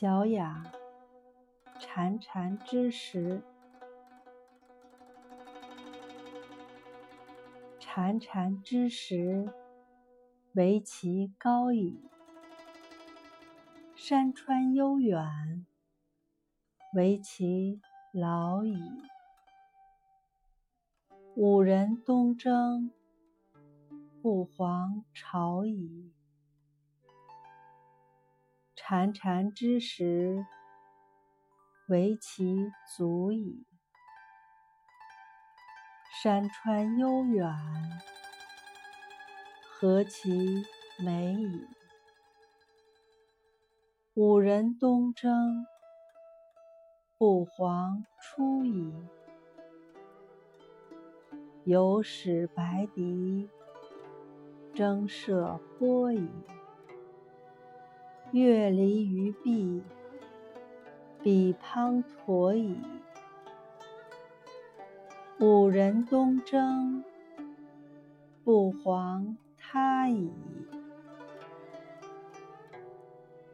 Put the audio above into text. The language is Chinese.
小雅，潺潺之时，潺潺之时，惟其高矣；山川悠远，惟其老矣。五人东征，不遑朝矣。潺潺之时，惟其足矣；山川悠远，何其美矣！五人东征，不遑出矣。有使白狄，征涉波矣。月离于弊，彼滂沱矣。五人东征，不遑他矣。